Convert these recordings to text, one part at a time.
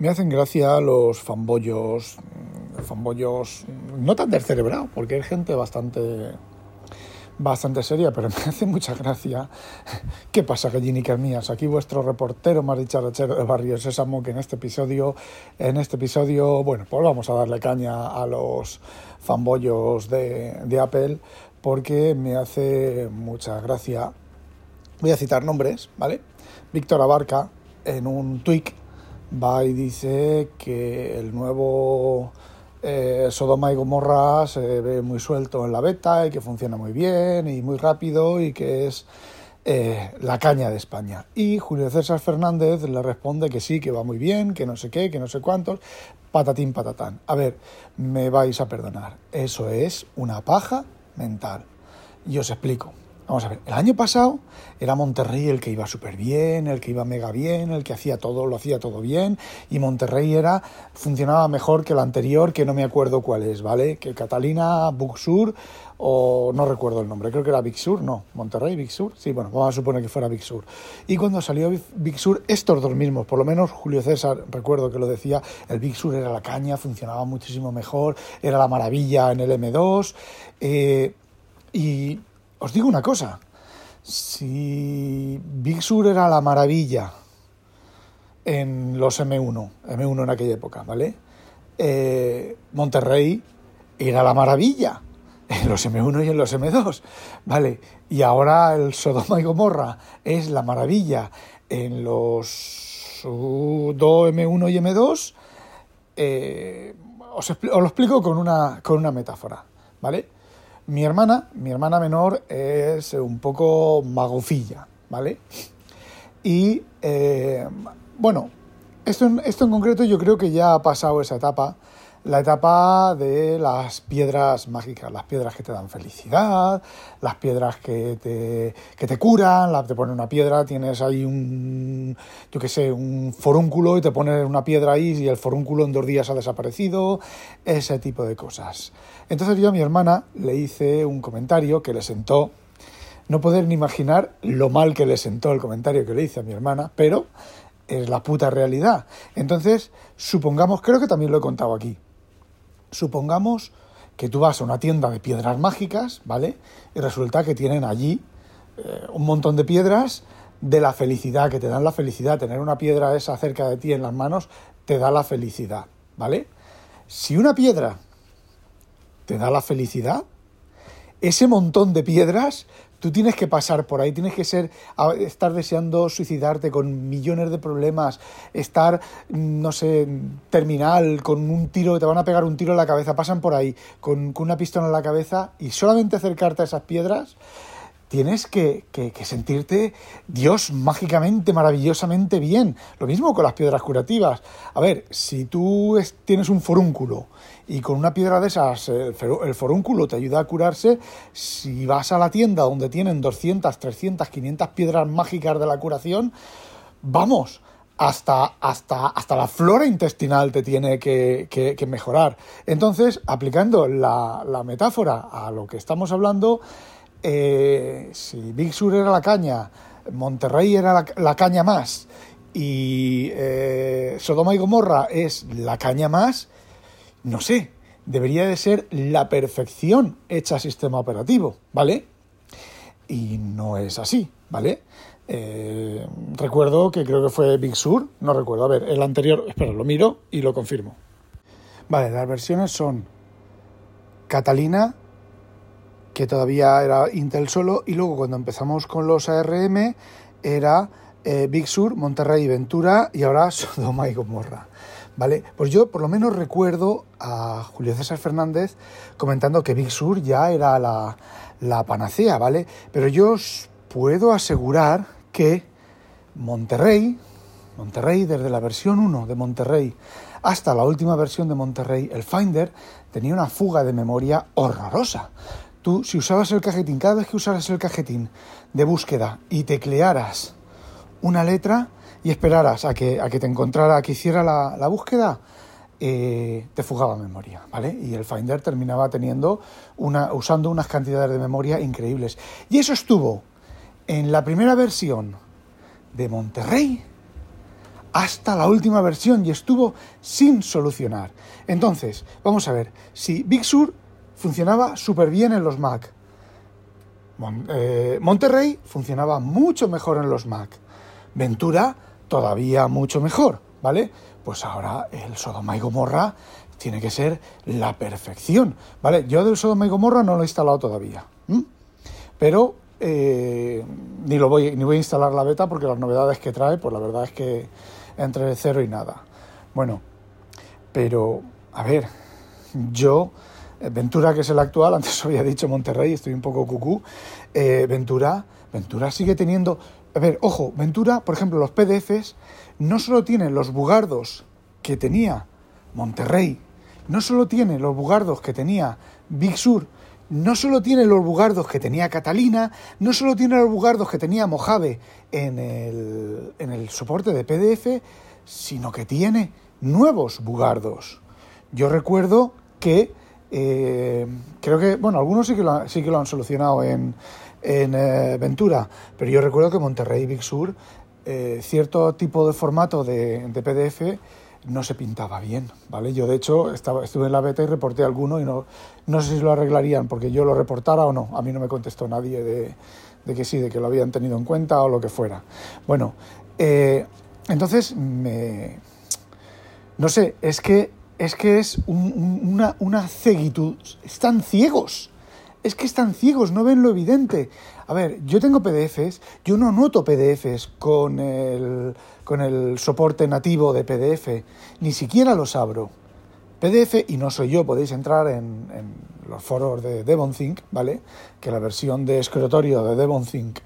Me hacen gracia los fanbollos, fanbollos no tan descerebrados, porque hay gente bastante bastante seria, pero me hace mucha gracia. ¿Qué pasa, gallinicas mías? Aquí vuestro reportero más dicharachero de Barrio Sésamo, que en este episodio, en este episodio, bueno, pues vamos a darle caña a los fanbollos de, de Apple, porque me hace mucha gracia. Voy a citar nombres, ¿vale? Víctor Abarca, en un tweet va y dice que el nuevo eh, Sodoma y Gomorra se ve muy suelto en la beta y que funciona muy bien y muy rápido y que es eh, la caña de España. Y Julio César Fernández le responde que sí, que va muy bien, que no sé qué, que no sé cuántos, patatín patatán. A ver, me vais a perdonar, eso es una paja mental. Y os explico. Vamos a ver, el año pasado era Monterrey el que iba súper bien, el que iba mega bien, el que hacía todo, lo hacía todo bien, y Monterrey era, funcionaba mejor que el anterior, que no me acuerdo cuál es, ¿vale? Que Catalina, Buxur, o no recuerdo el nombre, creo que era Big Sur, no, Monterrey, Big Sur, sí, bueno, vamos a suponer que fuera Big Sur. Y cuando salió Big Sur, estos dos mismos, por lo menos Julio César, recuerdo que lo decía, el Big Sur era la caña, funcionaba muchísimo mejor, era la maravilla en el M2, eh, y os digo una cosa, si Big Sur era la maravilla en los M1, M1 en aquella época, ¿vale? Eh, Monterrey era la maravilla en los M1 y en los M2, ¿vale? Y ahora el Sodoma y Gomorra es la maravilla en los 2 M1 y M2. Eh, os, os, lo explico con una, con una metáfora, ¿vale? Mi hermana, mi hermana menor, es un poco magofilla, ¿vale? Y eh, bueno, esto, esto en concreto yo creo que ya ha pasado esa etapa, la etapa de las piedras mágicas, las piedras que te dan felicidad, las piedras que te, que te curan, te ponen una piedra, tienes ahí un, yo qué sé, un forúnculo y te ponen una piedra ahí y el forúnculo en dos días ha desaparecido, ese tipo de cosas. Entonces yo a mi hermana le hice un comentario que le sentó, no poder ni imaginar lo mal que le sentó el comentario que le hice a mi hermana, pero es la puta realidad. Entonces, supongamos, creo que también lo he contado aquí, supongamos que tú vas a una tienda de piedras mágicas, ¿vale? Y resulta que tienen allí eh, un montón de piedras de la felicidad, que te dan la felicidad. Tener una piedra esa cerca de ti en las manos te da la felicidad, ¿vale? Si una piedra te da la felicidad, ese montón de piedras Tú tienes que pasar por ahí, tienes que ser, estar deseando suicidarte con millones de problemas, estar, no sé, terminal, con un tiro, te van a pegar un tiro en la cabeza, pasan por ahí con, con una pistola en la cabeza y solamente acercarte a esas piedras tienes que, sentirte Dios mágicamente, maravillosamente bien. Lo mismo con las piedras curativas. A ver, si tú tienes un forúnculo y con una piedra de esas el, el, forúnculo te ayuda a curarse, si vas a la tienda donde tienen 200, 300, 500 piedras mágicas de la curación, vamos. Hasta, hasta, hasta la flora intestinal te tiene que, que mejorar. Entonces, aplicando la, la metáfora a lo que estamos hablando, eh, si Big Sur era la caña, Monterrey era la, caña más y eh, Sodoma y Gomorra es la caña más, no sé, debería de ser la perfección hecha sistema operativo, ¿vale? Y no es así, ¿vale? Eh, recuerdo que creo que fue Big Sur, no recuerdo, a ver, el anterior, espera, lo miro y lo confirmo. Vale, las versiones son Catalina, que todavía era Intel solo, y luego cuando empezamos con los ARM era eh, Big Sur, Monterrey, Ventura y ahora Sodoma y Gomorra. ¿Vale? Pues yo por lo menos recuerdo a Julio César Fernández comentando que Big Sur ya era la, la panacea, ¿vale? Pero yo os puedo asegurar que Monterrey, Monterrey, desde la versión 1 de Monterrey hasta la última versión de Monterrey, el Finder tenía una fuga de memoria horrorosa. Tú, si usabas el cajetín, cada vez que usaras el cajetín de búsqueda y teclearas una letra y esperaras a que, a que te encontrara, a que hiciera la, búsqueda, eh, te fugaba memoria, ¿vale? Y el Finder terminaba teniendo una, usando unas cantidades de memoria increíbles. Y eso estuvo en la primera versión de Monterrey hasta la última versión y estuvo sin solucionar. Entonces, vamos a ver, si Big Sur funcionaba súper bien en los Mac, eh, Monterrey funcionaba mucho mejor en los Mac, Ventura todavía mucho mejor, ¿vale? Pues ahora el Sodoma y Gomorra tiene que ser la perfección, ¿vale? Yo del Sodoma y Gomorra no lo he instalado todavía, pero eh, ni lo voy ni voy a instalar la beta porque las novedades que trae, pues la verdad es que entre cero y nada. Bueno, pero a ver, yo Ventura, que es el actual, antes había dicho Monterrey, estoy un poco cucú. Eh, Ventura, Ventura sigue teniendo. A ver, ojo, Ventura, por ejemplo, los PDFs no solo tienen los bugardos que tenía Monterrey, no solo tiene los bugardos que tenía Big Sur, no solo tiene los bugardos que tenía Catalina, no solo tiene los bugardos que tenía Mojave en el, en el soporte de PDF, sino que tiene nuevos bugardos. Yo recuerdo que eh, creo que, bueno, algunos sí que lo, sí que lo han solucionado en, en eh, Ventura, pero yo recuerdo que Monterrey Big Sur, eh, cierto tipo de formato de, de, PDF no se pintaba bien, ¿vale? Yo, de hecho, estuve en la beta y reporté alguno y no, no sé si lo arreglarían porque yo lo reportara o no. A mí no me contestó nadie de, de que sí, de que lo habían tenido en cuenta o lo que fuera. Bueno, entonces me... No sé, es que es que es una, una ceguitud. Están ciegos. Es que están ciegos, no ven lo evidente. A ver, yo tengo PDFs, yo no anoto PDFs con el, con el soporte nativo de PDF, ni siquiera los abro. PDF, y no soy yo, podéis entrar en, en los foros de DevonThink, ¿vale? Que la versión de escritorio de DevonThink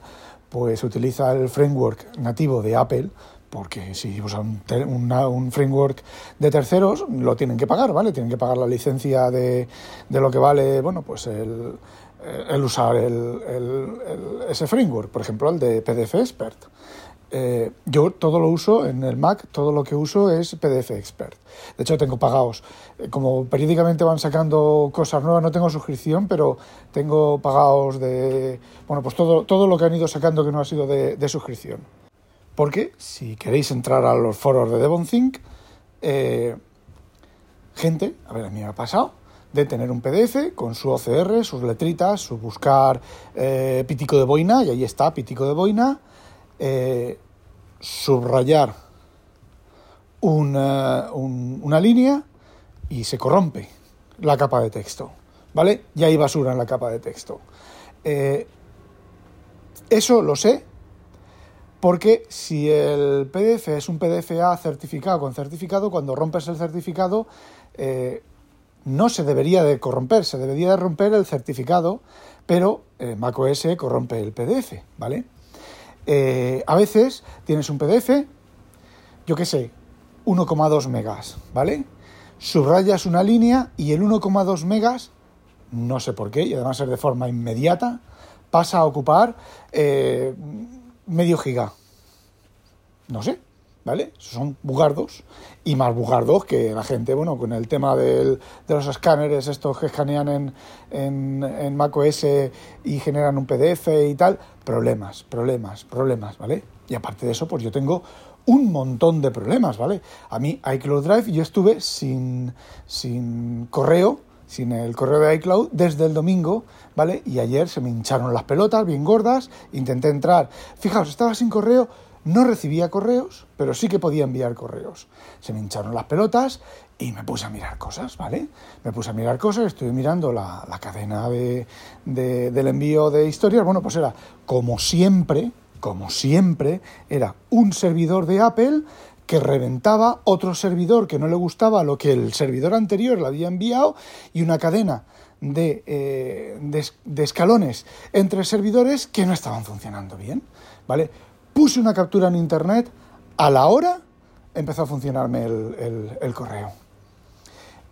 pues utiliza el framework nativo de Apple, porque si usan un, framework de terceros, lo tienen que pagar, ¿vale? Tienen que pagar la licencia de, de lo que vale, bueno, pues el, el usar el, ese framework, por ejemplo, el de PDF Expert. Eh, yo todo lo uso en el Mac, todo lo que uso es PDF Expert. De hecho, tengo pagados. Eh, como periódicamente van sacando cosas nuevas, no tengo suscripción, pero tengo pagados de. Bueno, pues todo, todo lo que han ido sacando que no ha sido de, de suscripción. Porque si queréis entrar a los foros de DevonThink, eh, gente, a ver, a mí me ha pasado, de tener un PDF con su OCR, sus letritas, su buscar eh, pitico de boina, y ahí está, pitico de boina, eh, subrayar una, línea y se corrompe la capa de texto, ¿vale? Y hay basura en la capa de texto. eso lo sé porque si el PDF es un PDFA certificado con certificado, cuando rompes el certificado eh, no se debería de corromper, se debería de romper el certificado, pero eh, macOS corrompe el PDF, ¿vale? Eh, a veces tienes un PDF, yo qué sé, 1,2 megas, ¿vale? Subrayas una línea y el 1,2 megas, no sé por qué, y además es de forma inmediata, pasa a ocupar medio giga. No sé, ¿vale? Son bugardos y más bugardos que la gente, bueno, con el tema del, de los escáneres, estos que escanean en, en, en macOS y generan un PDF y tal, problemas, problemas, problemas, ¿vale? Y aparte de eso, pues yo tengo un montón de problemas, ¿vale? A mí iCloud Drive yo estuve sin, sin correo sin el correo de iCloud desde el domingo, ¿vale? Y ayer se me hincharon las pelotas bien gordas, intenté entrar. Fijaos, estaba sin correo, no recibía correos, pero sí que podía enviar correos. Se me hincharon las pelotas y me puse a mirar cosas, ¿vale? Me puse a mirar cosas, estuve mirando la, cadena de, del envío de historias. Bueno, pues era como siempre, como siempre, era un servidor de Apple que reventaba otro servidor que no le gustaba lo que el servidor anterior le había enviado y una cadena de, eh, de, escalones entre servidores que no estaban funcionando bien. ¿vale? Puse una captura en internet, a la hora empezó a funcionarme el, correo.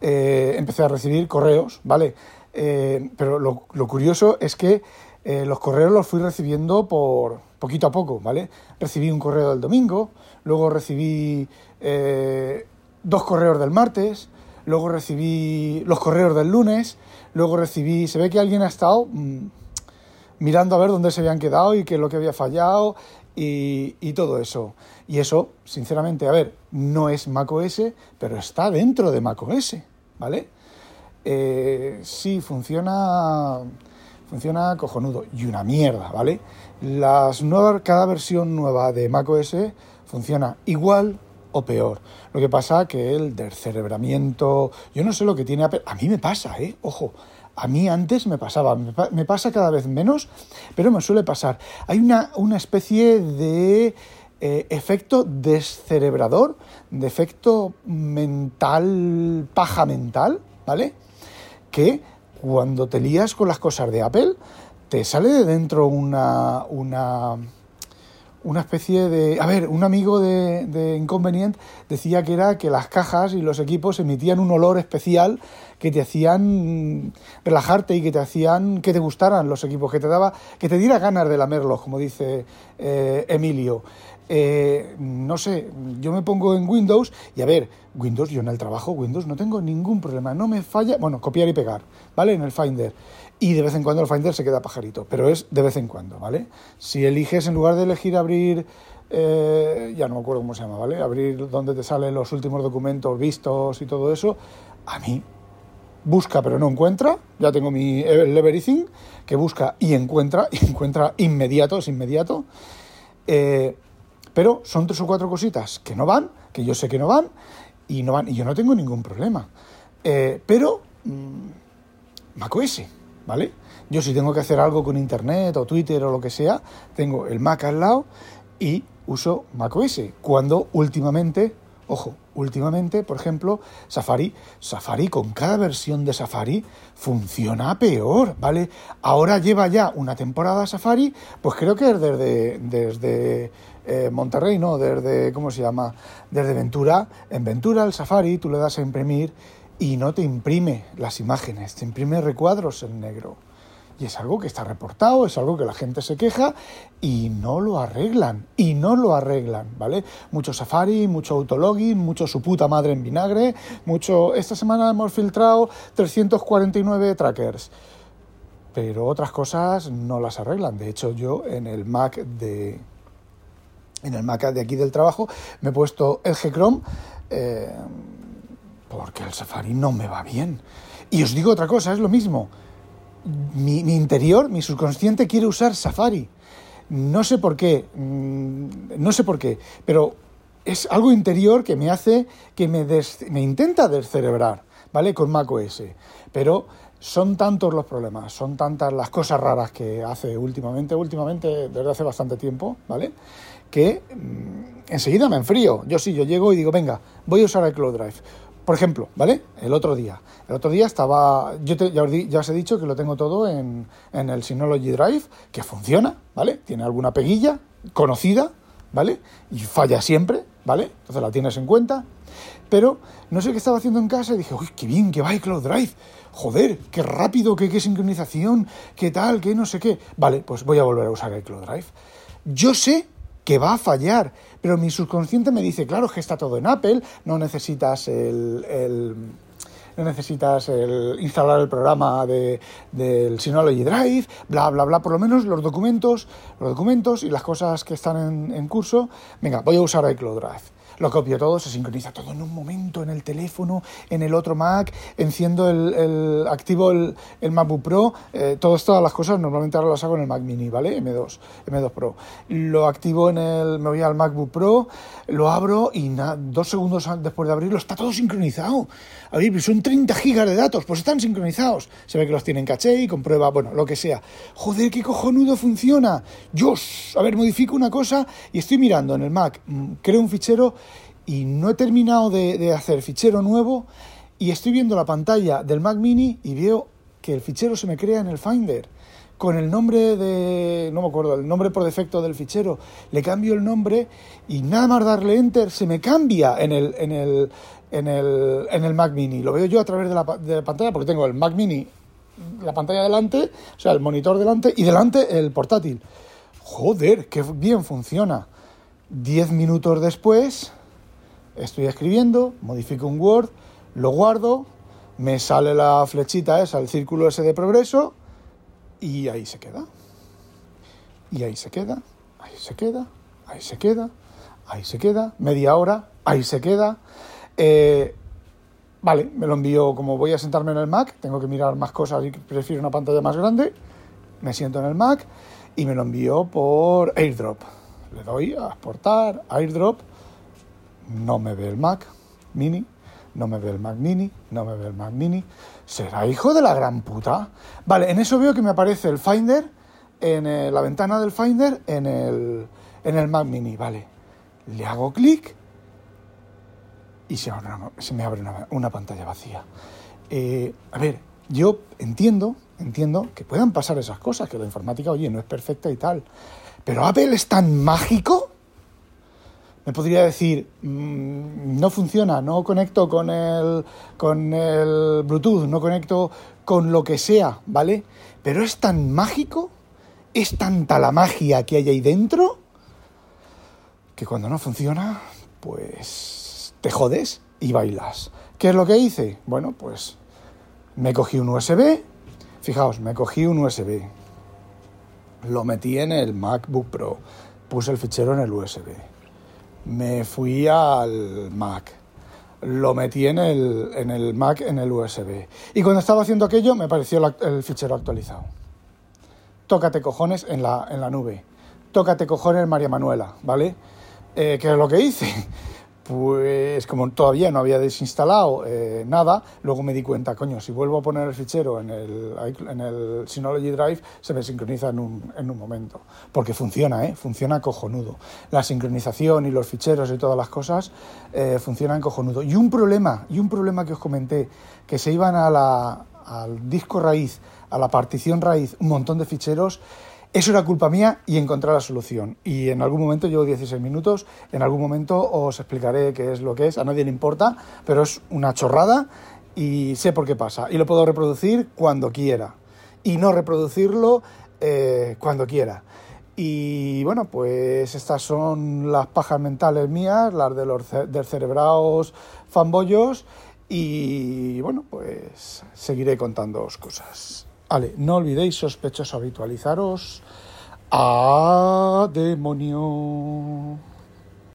Eh, empecé a recibir correos, ¿vale? Eh, pero lo, lo, curioso es que los correos los fui recibiendo por poquito a poco, ¿vale? Recibí un correo del domingo, luego recibí eh, dos correos del martes, luego recibí los correos del lunes, luego recibí, se ve que alguien ha estado mm, mirando a ver dónde se habían quedado y qué es lo que había fallado y, y todo eso. Y eso, sinceramente, a ver, no es macOS, pero está dentro de macOS, ¿vale? Eh, sí, funciona, funciona cojonudo. Y una mierda, ¿vale? Las nuevas, cada versión nueva de macOS funciona igual o peor. Lo que pasa que el descerebramiento, yo no sé lo que tiene Apple, a mí me pasa, ¿eh? Ojo, a mí antes me pasaba, me, pasa cada vez menos, pero me suele pasar. Hay una, una especie de eh, efecto descerebrador, de efecto mental, paja mental, ¿vale? Que cuando te lías con las cosas de Apple, te sale de dentro una, una una especie de... A ver, un amigo de, de Inconvenient decía que era que las cajas y los equipos emitían un olor especial que te hacían relajarte y que te hacían que te gustaran los equipos, que te daba, que te diera ganas de lamerlos, como dice eh, Emilio. Eh, no sé, yo me pongo en Windows y a ver, Windows, yo en el trabajo, Windows, no tengo ningún problema, no me falla, bueno, copiar y pegar, ¿vale? En el Finder. Y de vez en cuando el Finder se queda pajarito, pero es de vez en cuando, ¿vale? Si eliges, en lugar de elegir abrir, eh, ya no me acuerdo cómo se llama, ¿vale? Abrir donde te salen los últimos documentos vistos y todo eso, a mí busca pero no encuentra, ya tengo mi Everything, que busca y encuentra, y encuentra inmediato, es inmediato. Eh, pero son tres o cuatro cositas que no van, que yo sé que no van, y no van, y yo no tengo ningún problema. Eh, pero mmm, macOS, ¿vale? Yo si tengo que hacer algo con internet o Twitter o lo que sea, tengo el Mac al lado y uso macOS. Cuando últimamente Ojo, últimamente, por ejemplo, Safari, Safari con cada versión de Safari funciona peor, ¿vale? Ahora lleva ya una temporada Safari, pues creo que es desde, desde eh, Monterrey, ¿no? Desde, ¿cómo se llama? Desde Ventura. En Ventura el Safari tú le das a imprimir y no te imprime las imágenes, te imprime recuadros en negro. Y es algo que está reportado, es algo que la gente se queja y no lo arreglan. Y no lo arreglan, ¿vale? Mucho Safari, mucho autologin, mucho su puta madre en vinagre, mucho... Esta semana hemos filtrado 349 trackers. Pero otras cosas no las arreglan. De hecho, yo en el Mac de... En el Mac de aquí del trabajo me he puesto el G-Chrome eh, porque el Safari no me va bien. Y os digo otra cosa, es lo mismo mi, interior, mi subconsciente quiere usar Safari. No sé por qué, mm, no sé por qué, pero es algo interior que me hace, que me, me intenta descerebrar, ¿vale? Con macOS. Pero son tantos los problemas, son tantas las cosas raras que hace últimamente, últimamente, desde hace bastante tiempo, ¿vale? Que mm, enseguida me enfrío. Yo sí, yo llego y digo, venga, voy a usar el Cloud Drive. Por ejemplo, ¿vale? El otro día. El otro día estaba. Yo ya, os he dicho que lo tengo todo en, en, el Synology Drive, que funciona, ¿vale? Tiene alguna peguilla conocida, ¿vale? Y falla siempre, ¿vale? Entonces la tienes en cuenta. Pero no sé qué estaba haciendo en casa y dije, uy, qué bien que va iCloud Drive. Joder, qué rápido, qué, qué sincronización, qué tal, qué no sé qué. Vale, pues voy a volver a usar iCloud Drive. Yo sé que va a fallar. Pero mi subconsciente me dice, claro, que está todo en Apple, no necesitas el, no necesitas el, instalar el programa de, del Synology Drive, bla, bla, bla, por lo menos los documentos, los documentos y las cosas que están en, en curso, venga, voy a usar iCloud Drive lo copio todo, se sincroniza todo en un momento, en el teléfono, en el otro Mac, enciendo el, activo el, el, MacBook Pro, eh, todas, todas las cosas normalmente ahora las hago en el Mac Mini, ¿vale? M2, M2 Pro. Lo activo en el, me voy al MacBook Pro, lo abro y dos segundos después de abrirlo está todo sincronizado. A ver, son 30 gigas de datos, pues están sincronizados. Se ve que los tienen caché y comprueba, bueno, lo que sea. Joder, qué cojonudo funciona. Yo, a ver, modifico una cosa y estoy mirando en el Mac, mm, creo un fichero y no he terminado de, hacer fichero nuevo y estoy viendo la pantalla del Mac Mini y veo que el fichero se me crea en el Finder con el nombre de, no me acuerdo, el nombre por defecto del fichero, le cambio el nombre y nada más darle enter se me cambia en el, en el, en el, en el Mac Mini. Lo veo yo a través de la, de la pantalla porque tengo el Mac Mini, la pantalla delante, o sea, el monitor delante y delante el portátil. Joder, qué bien funciona. Diez minutos después estoy escribiendo, modifico un Word, lo guardo, me sale la flechita esa, el círculo ese de progreso, y ahí se queda. Y ahí se queda, ahí se queda, ahí se queda, ahí se queda, media hora, ahí se queda. Eh, vale, me lo envío como voy a sentarme en el Mac, tengo que mirar más cosas y prefiero una pantalla más grande, me siento en el Mac y me lo envío por AirDrop. Le doy a exportar, AirDrop, no me ve el Mac mini, no me ve el Mac mini, no me ve el Mac mini. ¿Será hijo de la gran puta? Vale, en eso veo que me aparece el Finder, en eh, la ventana del Finder, en el, en el Mac mini, vale. Le hago clic y se, me abre una, pantalla vacía. Eh, a ver, yo entiendo, entiendo que puedan pasar esas cosas, que la informática, oye, no es perfecta y tal. Pero Apple es tan mágico. Me podría decir, mm, no funciona, no conecto con el, con el Bluetooth, no conecto con lo que sea, ¿vale? Pero es tan mágico, es tanta la magia que hay ahí dentro, que cuando no funciona, pues te jodes y bailas. ¿Qué es lo que hice? Bueno, pues me cogí un USB, fijaos, me cogí un USB, lo metí en el MacBook Pro, puse el fichero en el USB, me fui al Mac, lo metí en el, en el Mac en el USB. Y cuando estaba haciendo aquello me pareció el fichero actualizado. Tócate cojones en la, en la nube. Tócate cojones María Manuela, ¿vale? Eh, ¿Qué es lo que hice? Pues como todavía no había desinstalado eh, nada, luego me di cuenta, coño, si vuelvo a poner el fichero en el, Synology Drive, se me sincroniza en un, en un momento. Porque funciona, ¿eh? Funciona cojonudo. La sincronización y los ficheros y todas las cosas eh, funcionan cojonudo. Y un problema, y un problema que os comenté, que se iban a la, al disco raíz, a la partición raíz, un montón de ficheros, eso era culpa mía y encontré la solución. Y en algún momento, llevo 16 minutos, en algún momento os explicaré qué es lo que es, a nadie le importa, pero es una chorrada y sé por qué pasa. Y lo puedo reproducir cuando quiera. Y no reproducirlo eh, cuando quiera. Y bueno, pues estas son las pajas mentales mías, las de los descerebrados fanboyos. Y bueno, pues seguiré contándoos cosas. Vale, no olvidéis, sospechosos, habitualizaros. ¡A demonio!